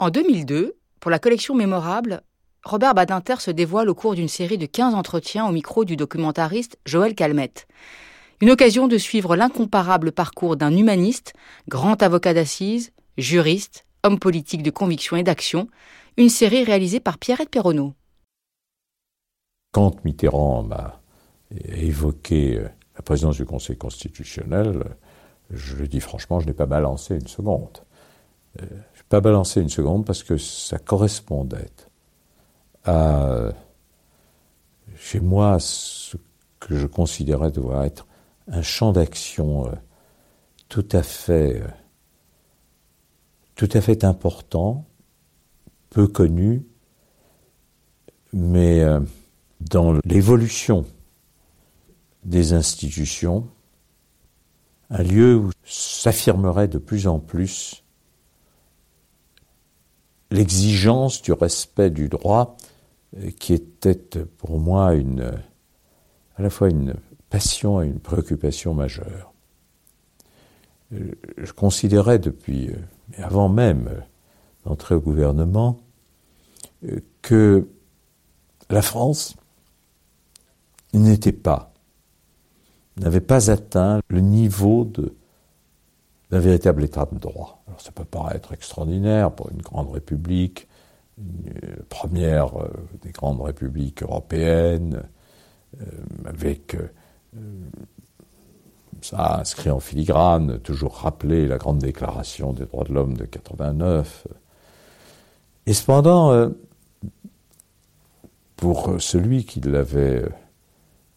En 2002, pour la collection Mémorable, Robert Badinter se dévoile au cours d'une série de 15 entretiens au micro du documentariste Joël Calmette. Une occasion de suivre l'incomparable parcours d'un humaniste, grand avocat d'assises, juriste, homme politique de conviction et d'action, une série réalisée par Pierrette Perronneau. Quand Mitterrand m'a évoqué euh, la présidence du Conseil constitutionnel, je le dis franchement, je n'ai pas balancé une seconde. Pas balancé une seconde parce que ça correspondait à, chez moi, ce que je considérais devoir être un champ d'action euh, tout à fait, euh, tout à fait important, peu connu, mais euh, dans l'évolution des institutions, un lieu où s'affirmerait de plus en plus l'exigence du respect du droit qui était pour moi à la fois une passion et une préoccupation majeure. Je considérais depuis, avant même d'entrer au gouvernement, que la France n'était pas, n'avait pas atteint le niveau d'un véritable état de droit. Alors ça peut paraître extraordinaire pour une grande république, une première euh, des grandes républiques européennes, euh, avec euh, ça inscrit en filigrane, toujours rappelé la grande déclaration des droits de l'homme de 89. Et cependant, pour celui qui l'avait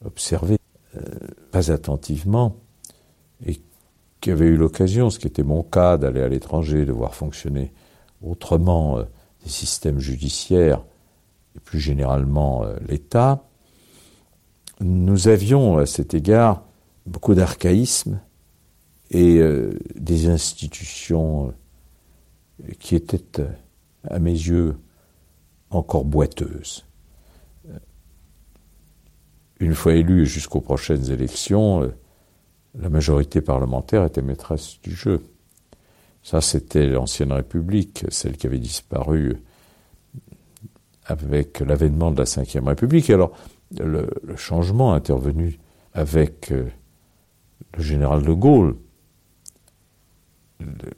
observé pas attentivement et qui avait eu l'occasion, ce qui était mon cas, d'aller à l'étranger, de voir fonctionner autrement des systèmes judiciaires et plus généralement euh, l'État, nous avions à cet égard beaucoup d'archaïsme et euh, des institutions euh, qui étaient, à mes yeux, encore boiteuses. Une fois élue jusqu'aux prochaines élections, la majorité parlementaire était maîtresse du jeu. Ça, c'était l'ancienne République, celle qui avait disparu avec l'avènement de la Ve République. Et alors, le, changement intervenu avec euh, le général de Gaulle, de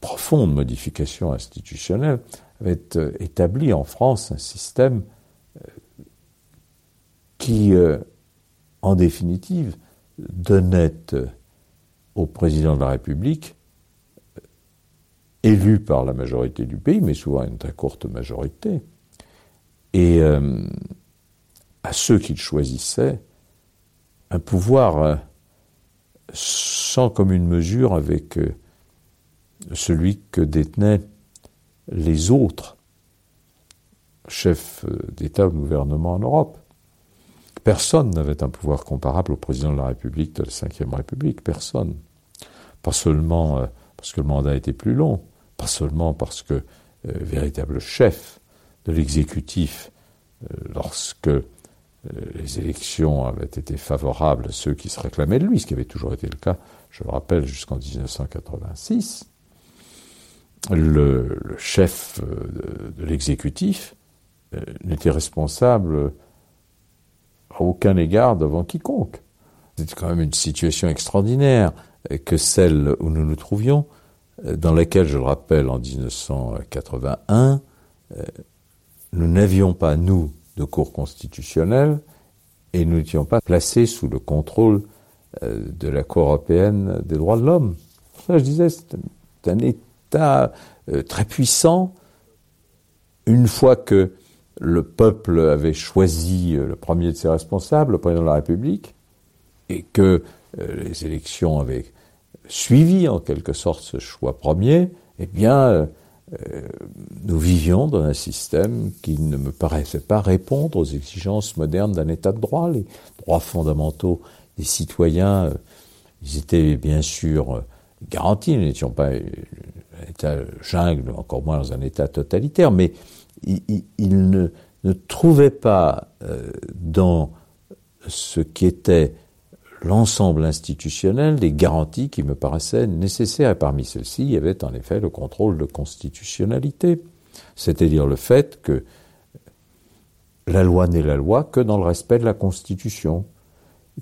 profonde modification institutionnelle, avait euh, établi en France un système euh, qui, en définitive, donnait au président de la République élu par la majorité du pays, mais souvent une très courte majorité, et euh, à ceux qu'il choisissait, un pouvoir euh, sans commune mesure avec euh, celui que détenaient les autres chefs d'État ou de gouvernement en Europe. Personne n'avait un pouvoir comparable au président de la République de la Ve République, personne. Pas seulement parce que le mandat était plus long, pas seulement parce que euh, véritable chef de l'exécutif, euh, lorsque euh, les élections avaient été favorables à ceux qui se réclamaient de lui, ce qui avait toujours été le cas, je le rappelle, jusqu'en 1986, le, chef de, l'exécutif n'était responsable à aucun égard devant quiconque. C'était quand même une situation extraordinaire que celle où nous nous trouvions, dans laquelle, je le rappelle, en 1981, euh, nous n'avions pas, nous, de cour constitutionnelle et nous n'étions pas placés sous le contrôle euh, de la Cour européenne des droits de l'homme. Ça, je disais, c'est un, État euh, très puissant. Une fois que le peuple avait choisi le premier de ses responsables, le président de la République, et que les élections avaient suivi en quelque sorte ce choix premier, eh bien, euh, nous vivions dans un système qui ne me paraissait pas répondre aux exigences modernes d'un État de droit. Les droits fondamentaux des citoyens, euh, ils étaient bien sûr euh, garantis. Nous n'étions pas un État jungle, encore moins dans un État totalitaire, mais ils, ne, trouvaient pas dans ce qui était l'ensemble institutionnel des garanties qui me paraissaient nécessaires. Et parmi celles-ci, il y avait en effet le contrôle de constitutionnalité. c'est-à-dire le fait que la loi n'est la loi que dans le respect de la Constitution,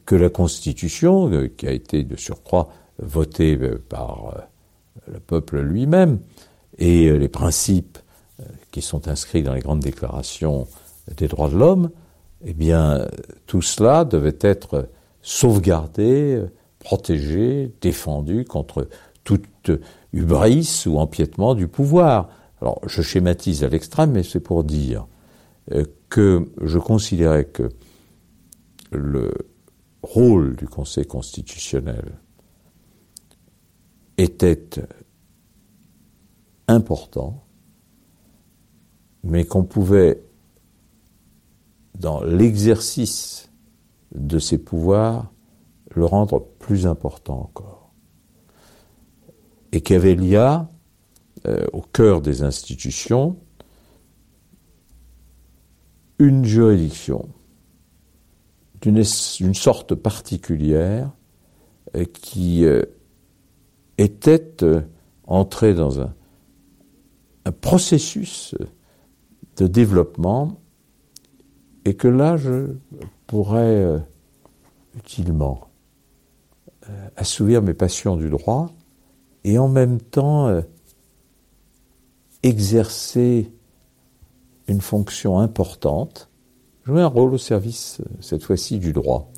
que la Constitution, euh, qui a été de surcroît votée euh, par euh, le peuple lui-même, et les principes qui sont inscrits dans les grandes déclarations des droits de l'homme, eh bien, tout cela devait être sauvegardé, protégé, défendu contre toute hubris ou empiètement du pouvoir. Alors, je schématise à l'extrême, mais c'est pour dire que je considérais que le rôle du Conseil constitutionnel était important, mais qu'on pouvait, dans l'exercice de ses pouvoirs, le rendre plus important encore. Et qu'il y avait l'IA euh, au cœur des institutions une juridiction d'une sorte particulière euh, qui euh, était euh, entrée dans un, processus de développement et que là je pourrais utilement assouvir mes passions du droit et en même temps exercer une fonction importante, jouer un rôle au service, euh, cette fois-ci, du droit.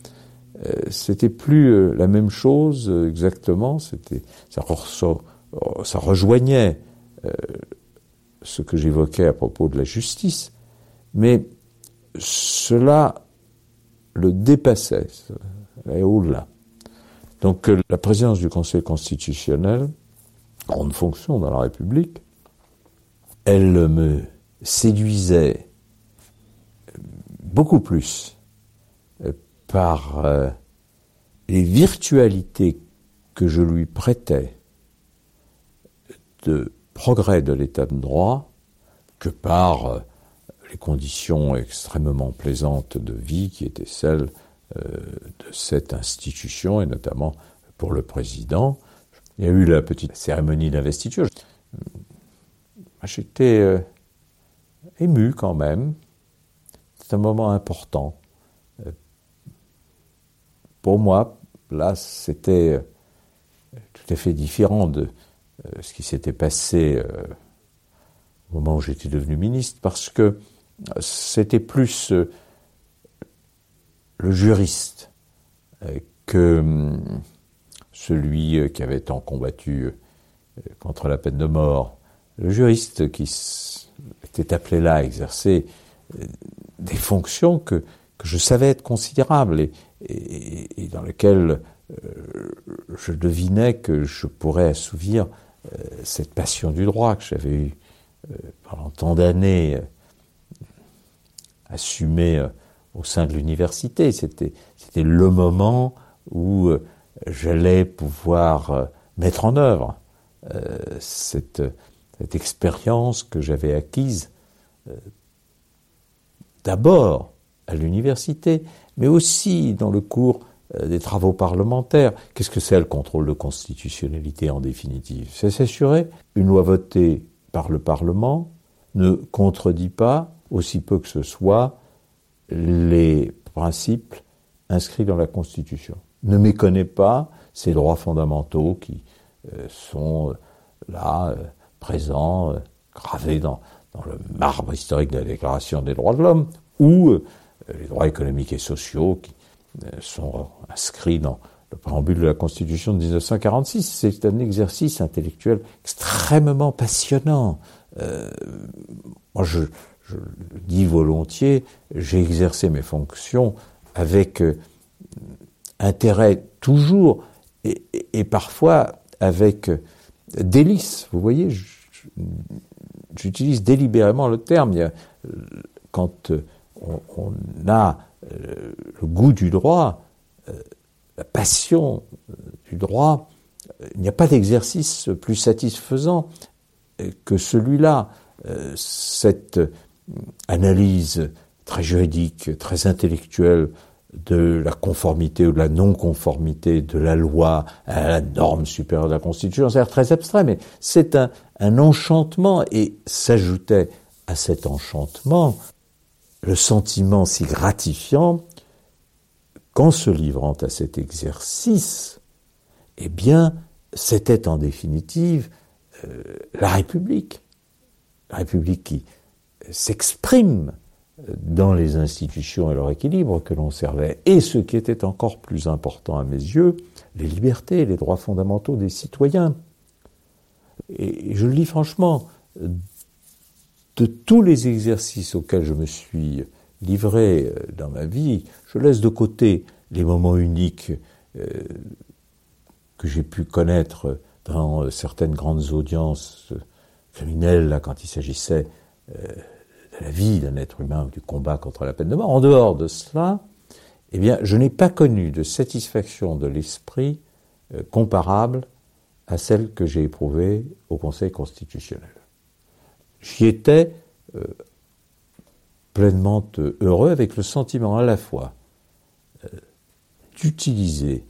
Euh, c'était plus euh, la même chose exactement, c'était, ça rejoignait ce que j'évoquais à propos de la justice, mais cela le dépassait, allait au-delà. Donc la présidence du Conseil constitutionnel, grande fonction dans la République, elle me séduisait beaucoup plus euh, par euh, les virtualités que je lui prêtais de progrès de l'état de droit que par euh, les conditions extrêmement plaisantes de vie qui étaient celles de cette institution et notamment pour le président. Il y a eu la petite cérémonie d'investiture. J'étais ému quand même. C'est un moment important. Euh, pour moi, là, c'était euh, tout à fait différent de euh, ce qui s'était passé au moment où j'étais devenu ministre, parce que c'était plus le juriste que hum, celui qui avait tant combattu contre la peine de mort, le juriste qui était appelé là à exercer euh, des fonctions que, que je savais être considérables et, dans lesquelles euh, je devinais que je pourrais assouvir euh, cette passion du droit que j'avais eu pendant tant d'années assumée au sein de l'université. C'était, le moment où j'allais pouvoir mettre en œuvre cette, cette expérience que j'avais acquise euh, d'abord à l'université, mais aussi dans le cours euh, des travaux parlementaires. Qu'est-ce que c'est le contrôle de constitutionnalité en définitive? C'est s'assurer une loi votée par le Parlement ne contredit pas, aussi peu que ce soit, les principes inscrits dans la Constitution. Ne méconnaît pas ces droits fondamentaux qui euh, sont là présent, euh, gravé dans, le marbre historique de la Déclaration des droits de l'homme, ou euh, les droits économiques et sociaux qui euh, sont inscrits dans le préambule de la Constitution de 1946. C'est un exercice intellectuel extrêmement passionnant. moi, je, le dis volontiers, j'ai exercé mes fonctions avec intérêt toujours et, parfois avec délice. Vous voyez, j'utilise délibérément le terme. quand euh, on, a euh, le goût du droit, euh, la passion du droit, il n'y a pas d'exercice plus satisfaisant que celui-là. Cette analyse très juridique, très intellectuelle de la conformité ou de la non-conformité de la loi à la norme supérieure de la Constitution. C'est très abstrait, mais c'est un enchantement et s'ajoutait à cet enchantement le sentiment si gratifiant qu'en se livrant à cet exercice, eh bien, c'était en définitive euh, la République. La République qui s'exprime dans les institutions et leur équilibre que l'on servait, et ce qui était encore plus important à mes yeux, les libertés, les droits fondamentaux des citoyens. Et je le dis franchement, de tous les exercices auxquels je me suis livré euh, dans ma vie, je laisse de côté les moments uniques euh, que j'ai pu connaître dans certaines grandes audiences criminelles, quand il s'agissait de la vie d'un être humain ou du combat contre la peine de mort. En dehors de cela, eh bien, je n'ai pas connu de satisfaction de l'esprit euh, comparable à celle que j'ai éprouvée au Conseil constitutionnel. J'y étais euh, pleinement heureux avec le sentiment à la fois euh, d'utiliser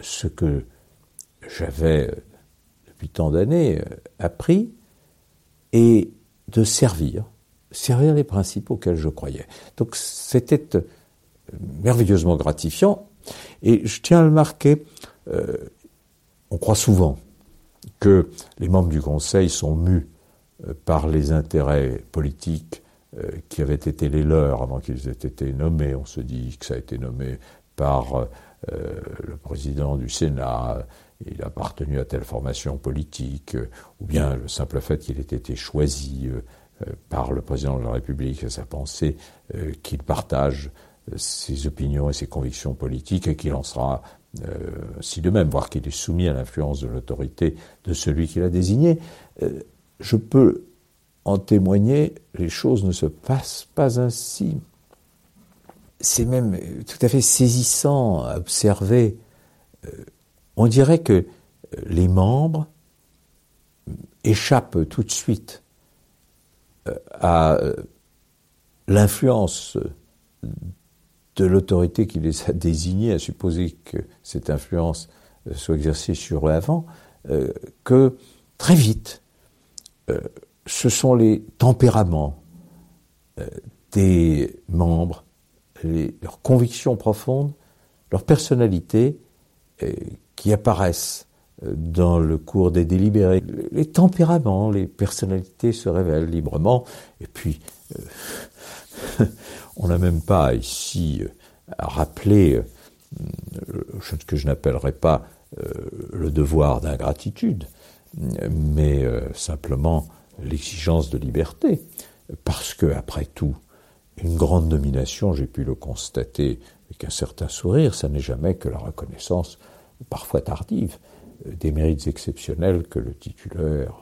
ce que j'avais depuis tant d'années appris et de servir servir les principes auxquels je croyais. Donc c'était euh, merveilleusement gratifiant. Et je tiens à le marquer, euh, on croit souvent que les membres du Conseil sont mus euh, par les intérêts politiques qui avaient été les leurs avant qu'ils aient été nommés. On se dit que ça a été nommé par le président du Sénat, il a appartenu à telle formation politique, ou bien le simple fait qu'il ait été choisi euh, par le président de la République sa pensée, euh, qu'il partage euh, ses opinions et ses convictions politiques et qu'il en sera si de même, voire qu'il est soumis à l'influence de l'autorité de celui qui l'a désigné. Je peux en témoigner, les choses ne se passent pas ainsi. C'est même tout à fait saisissant à observer. On dirait que les membres échappent tout de suite à euh, l'influence de l'autorité qui les a désignés, à supposer que cette influence euh, soit exercée sur eux avant, euh, que très vite, ce sont les tempéraments des membres, leurs convictions profondes, leur personnalité qui apparaissent dans le cours des délibérés. Les tempéraments, les personnalités se révèlent librement. Et puis, euh, on n'a même pas ici euh, à rappeler euh, ce que je n'appellerais pas le devoir d'ingratitude, mais simplement l'exigence de liberté. Parce que, après tout, une grande nomination, j'ai pu le constater avec un certain sourire, ça n'est jamais que la reconnaissance, parfois tardive, des mérites exceptionnels que le titulaire,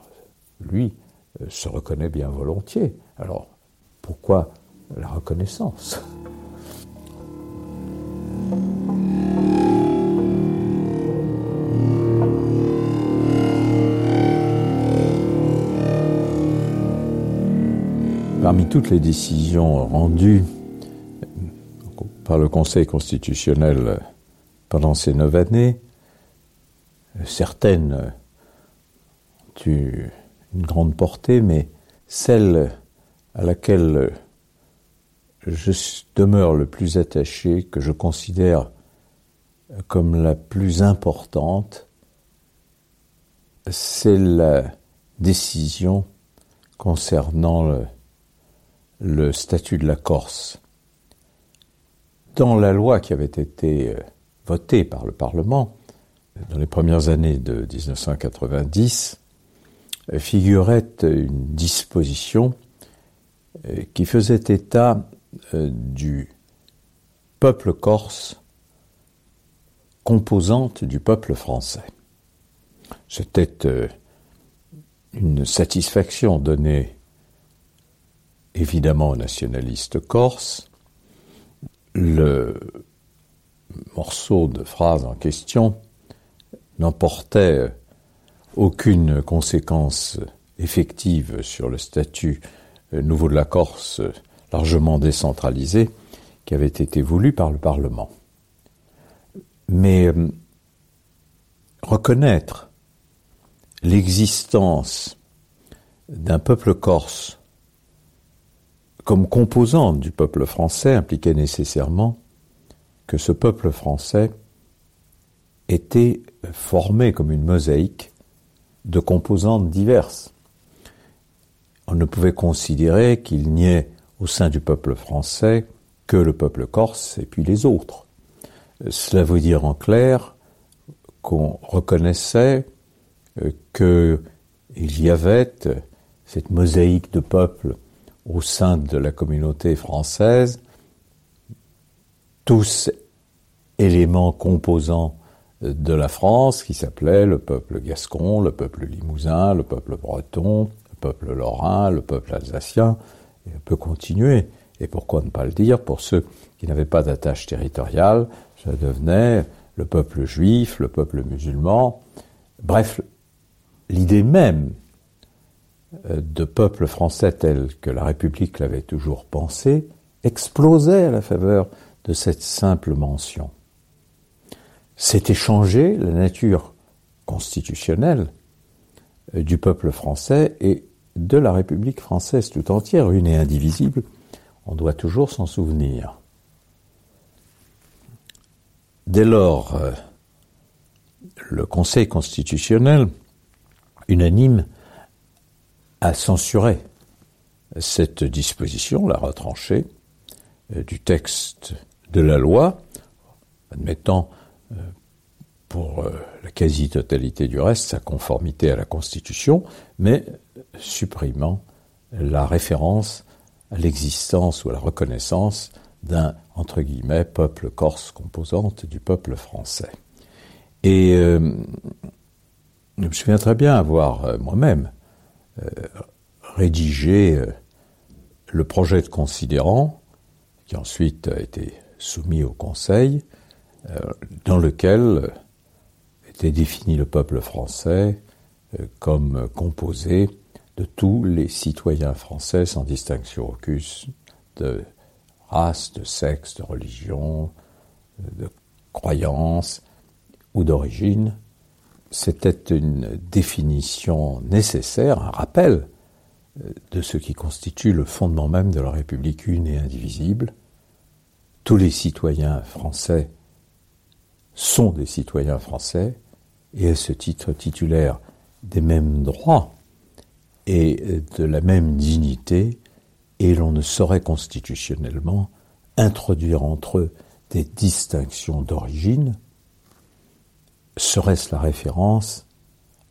lui, euh, se reconnaît bien volontiers. Alors, pourquoi la reconnaissance? Parmi toutes les décisions rendues par le Conseil constitutionnel pendant ces neuf années, certaines ont eu une grande portée, mais celle à laquelle je demeure le plus attaché, que je considère comme la plus importante, c'est la décision concernant le, le, statut de la Corse. Dans la loi qui avait été euh, votée par le Parlement, dans les premières années de 1990, figurait une disposition euh, qui faisait état euh, du peuple corse composante du peuple français. C'était euh, une satisfaction donnée évidemment aux nationalistes corses. Le morceau de phrase en question n'emportait aucune conséquence effective sur le statut nouveau de la Corse largement décentralisé, qui avait été voulu par le Parlement. Mais euh, reconnaître l'existence d'un peuple corse comme composante du peuple français impliquait nécessairement que ce peuple français était formé comme une mosaïque de composantes diverses. On ne pouvait considérer qu'il n'y ait au sein du peuple français que le peuple corse et puis les autres. Cela veut dire en clair qu'on reconnaissait euh, qu'il y avait cette mosaïque de peuples au sein de la communauté française, tous éléments composants de la France qui s'appelait le peuple gascon, le peuple limousin, le peuple breton, le peuple lorrain, le peuple alsacien, et on peut continuer. Et pourquoi ne pas le dire? Pour ceux qui n'avaient pas d'attache territoriale, ça devenait le peuple juif, le peuple musulman. Bref, l'idée même de peuple français tel que la République l'avait toujours pensé explosait à la faveur de cette simple mention s'était changé la nature constitutionnelle euh, du peuple français et de la République française tout entière, une et indivisible, on doit toujours s'en souvenir. Dès lors, euh, le Conseil constitutionnel, unanime, a censuré cette disposition, l'a retranchée euh, du texte de la loi, admettant pour euh, la quasi-totalité du reste, sa conformité à la Constitution, mais supprimant la référence à l'existence ou à la reconnaissance d'un, entre guillemets, peuple corse composante du peuple français. Et euh, je me souviens très bien avoir euh, moi-même rédigé le projet de considérant, qui ensuite a été soumis au Conseil, dans lequel était défini le peuple français euh, comme composé de tous les citoyens français sans distinction aucune de race, de sexe, de religion, de croyance ou d'origine. C'était une définition nécessaire, un rappel euh, de ce qui constitue le fondement même de la République une et indivisible. Tous les citoyens français sont des citoyens français, et à ce titre titulaire des mêmes droits et de la même dignité, et l'on ne saurait constitutionnellement introduire entre eux des distinctions d'origine, serait-ce la référence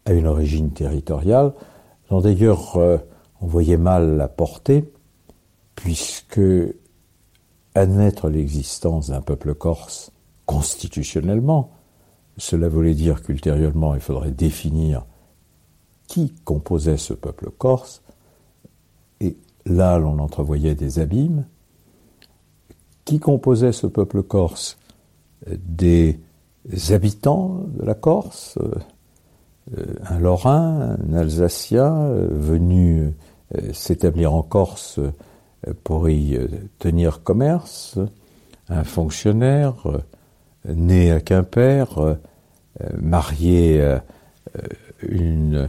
à une origine territoriale, dont d'ailleurs on voyait mal la portée, puisque admettre l'existence d'un peuple corse constitutionnellement, cela voulait dire qu'ultérieurement, il faudrait définir qui composait ce peuple corse, et là, l'on entrevoyait des abîmes. Qui composait ce peuple corse? Des habitants de la Corse, euh, un Lorrain, un Alsacien euh, venu euh, s'établir en Corse pour y tenir commerce, un fonctionnaire, né à Quimper, marié à une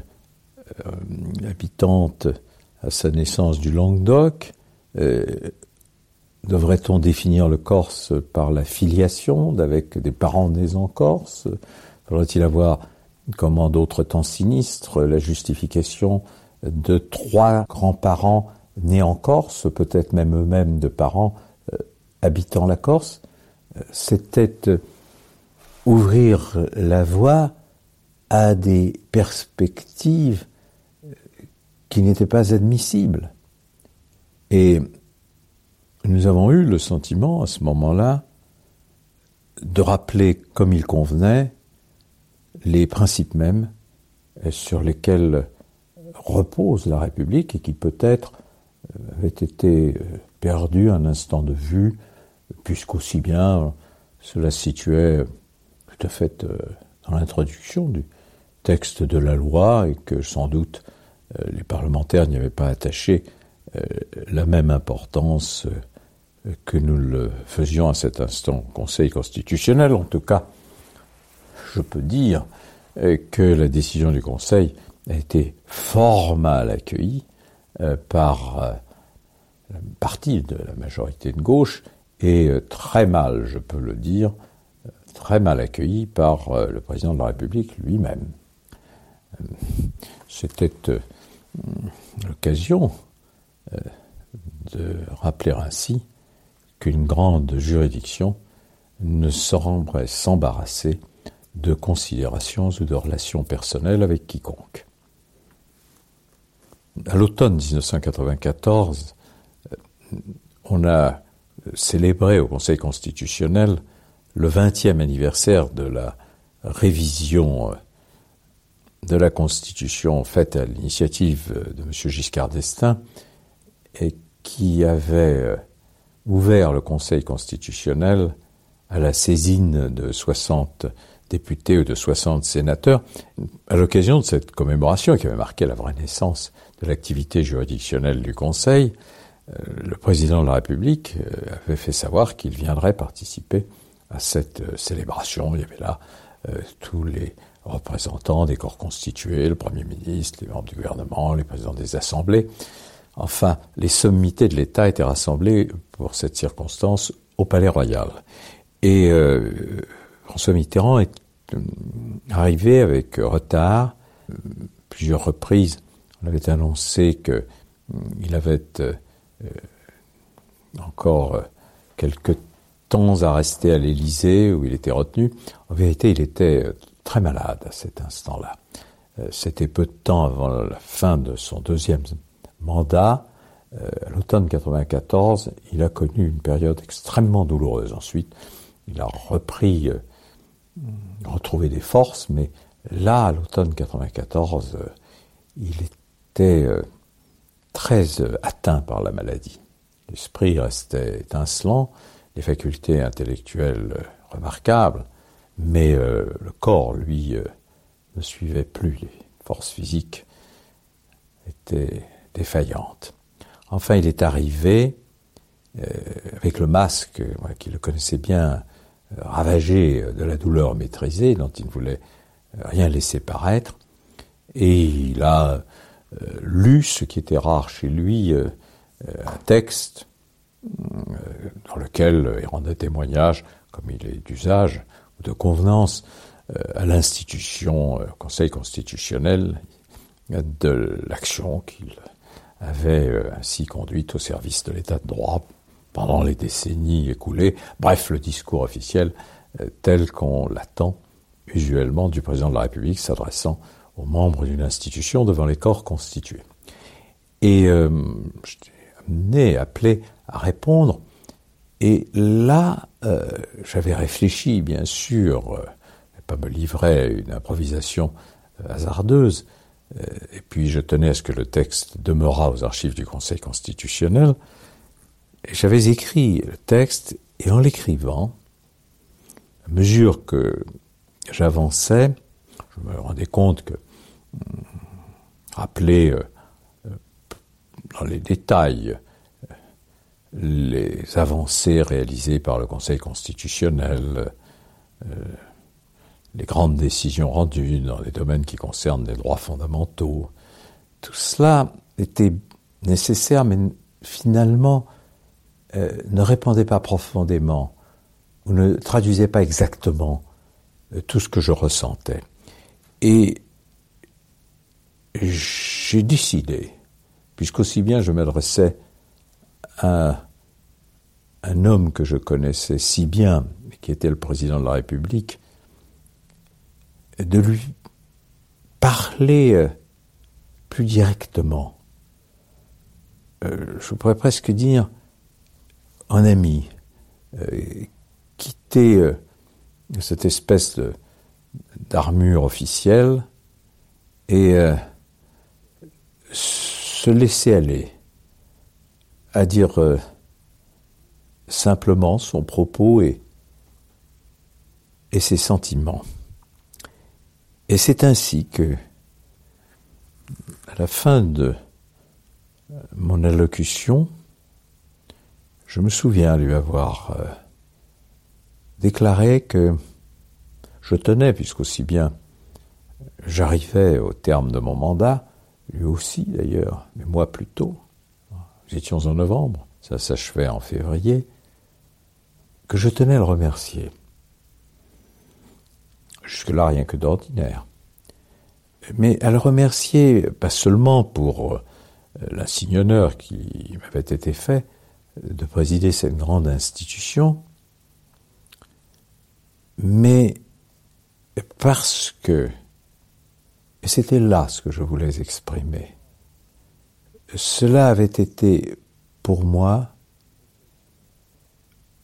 habitante à sa naissance du Languedoc. Devrait-on définir le Corse par la filiation avec des parents nés en Corse? Faudrait-il avoir, comme en d'autres temps sinistres, la justification de trois grands-parents nés en Corse, peut-être même eux-mêmes de parents habitant la Corse? C'était ouvrir la voie à des perspectives qui n'étaient pas admissibles. Et nous avons eu le sentiment à ce moment-là de rappeler comme il convenait les principes mêmes sur lesquels repose la République et qui peut-être avaient été perdus un instant de vue puisqu'aussi bien cela se situait tout à fait euh, dans l'introduction du texte de la loi et que sans doute euh, les parlementaires n'y avaient pas attaché euh, la même importance que nous le faisions à cet instant au Conseil constitutionnel. En tout cas, je peux dire que la décision du Conseil a été fort mal accueillie par une partie de la majorité de gauche et très mal, je peux le dire, très mal accueilli par euh, le président de la République lui-même. Euh, c'était euh, l'occasion de rappeler ainsi qu'une grande juridiction ne saurait s'embarrasser de considérations ou de relations personnelles avec quiconque. À l'automne 1994, on a célébré au Conseil constitutionnel le 20e anniversaire de la révision euh, de la Constitution faite à l'initiative de M. Giscard d'Estaing et qui avait euh, ouvert le Conseil constitutionnel à la saisine de 60 députés ou de 60 sénateurs. À l'occasion de cette commémoration qui avait marqué la vraie naissance de l'activité juridictionnelle du Conseil, euh, le président de la République avait fait savoir qu'il viendrait participer à cette euh, célébration. Il y avait là euh, tous les représentants des corps constitués, le Premier ministre, les membres du gouvernement, les présidents des assemblées. Enfin, les sommités de l'État étaient rassemblées pour cette circonstance au Palais Royal. Et euh, François Mitterrand est arrivé avec retard, plusieurs reprises. On avait annoncé qu'il avait encore quelques temps à rester à l'Élysée où il était retenu. En vérité, il était euh, très malade à cet instant-là. Euh, c'était peu de temps avant la fin de son deuxième mandat. Euh, à l'automne 94, il a connu une période extrêmement douloureuse. Ensuite, il a repris, retrouvé des forces, mais là, à l'automne 94, il était très atteint par la maladie. L'esprit restait étincelant, des facultés intellectuelles euh, remarquables, mais euh, le corps, lui, euh, ne suivait plus. Les forces physiques étaient défaillantes. Enfin, il est arrivé avec le masque, qui le connaissait bien, ravagé de la douleur maîtrisée, dont il ne voulait rien laisser paraître, et il a lu, ce qui était rare chez lui, un texte dans lequel il rendait témoignage, comme il est d'usage ou de convenance, euh, à l'institution, euh, Conseil constitutionnel, de l'action qu'il avait euh, ainsi conduite au service de l'état de droit pendant les décennies écoulées. Bref, le discours officiel tel qu'on l'attend usuellement du président de la République s'adressant aux membres d'une institution devant les corps constitués. Et euh, j'étais amené, appelé à répondre et là, euh, j'avais réfléchi, bien sûr, euh, pas me livrer à une improvisation euh, hasardeuse, euh, et puis je tenais à ce que le texte demeurât aux archives du Conseil constitutionnel. J'avais écrit le texte, et en l'écrivant, à mesure que j'avançais, je me rendais compte que hum, rappeler dans les détails les avancées réalisées par le Conseil constitutionnel, euh, les grandes décisions rendues dans les domaines qui concernent les droits fondamentaux, tout cela était nécessaire, mais finalement euh, ne répondait pas profondément ou ne traduisait pas exactement euh, tout ce que je ressentais. Et j'ai décidé, puisqu'aussi bien je m'adressais à un homme que je connaissais si bien, qui était le président de la République, de lui parler euh, plus directement. Euh, je pourrais presque dire un ami, euh, quitter cette espèce d'armure officielle et se laisser aller à dire euh, simplement son propos et ses sentiments. Et c'est ainsi que, à la fin de mon allocution, je me souviens lui avoir euh, déclaré que je tenais, puisqu'aussi bien j'arrivais au terme de mon mandat, lui aussi d'ailleurs, mais moi plus tôt, nous étions en novembre, ça s'achevait en février, que je tenais à le remercier. Jusque-là, rien que d'ordinaire. Mais à le remercier, pas seulement pour euh, l'insigne honneur qui m'avait été fait de présider cette grande institution, mais parce que, c'était là ce que je voulais exprimer, cela avait été pour moi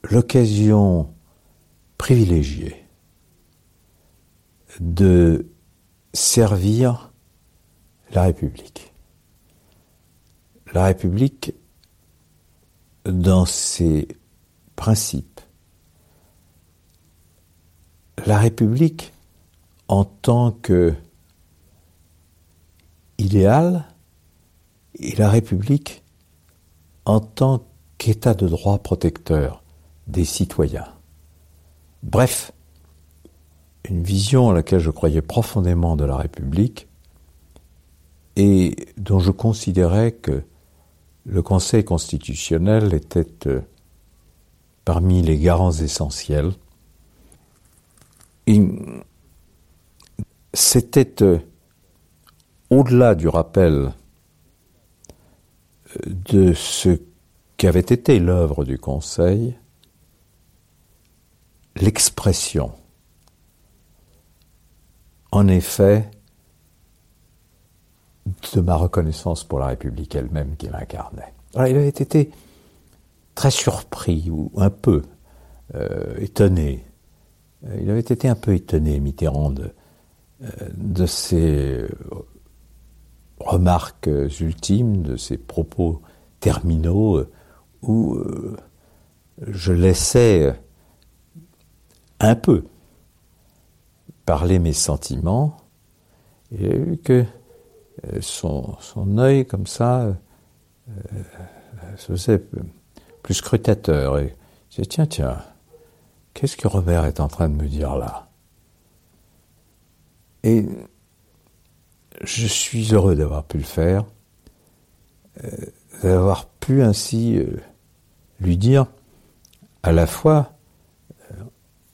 l'occasion privilégiée de servir la République. La République dans ses principes. La République en tant que idéal et la République en tant qu'État de droit protecteur des citoyens. Bref, une vision à laquelle je croyais profondément de la République et dont je considérais que le Conseil constitutionnel était euh, parmi les garants essentiels. C'était euh, au-delà du rappel euh, de ce qu'avait été l'œuvre du Conseil, l'expression en effet, de ma reconnaissance pour la République elle-même qu'il incarnait. il avait été très surpris, ou un peu euh, étonné. Euh, il avait été un peu étonné, Mitterrand, de, euh, de ses remarques ultimes, de ses propos terminaux, où je laissais un peu parler mes sentiments. Et a vu que euh, son, son œil, comme ça, euh, se faisait plus scrutateur. Et disais, tiens, tiens, qu'est-ce que Robert est en train de me dire là? Et je suis heureux d'avoir pu le faire, euh, d'avoir pu ainsi lui dire à la fois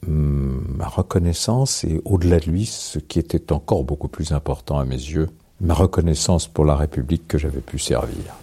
ma reconnaissance et au-delà de lui, ce qui était encore beaucoup plus important à mes yeux, ma reconnaissance pour la République que j'avais pu servir.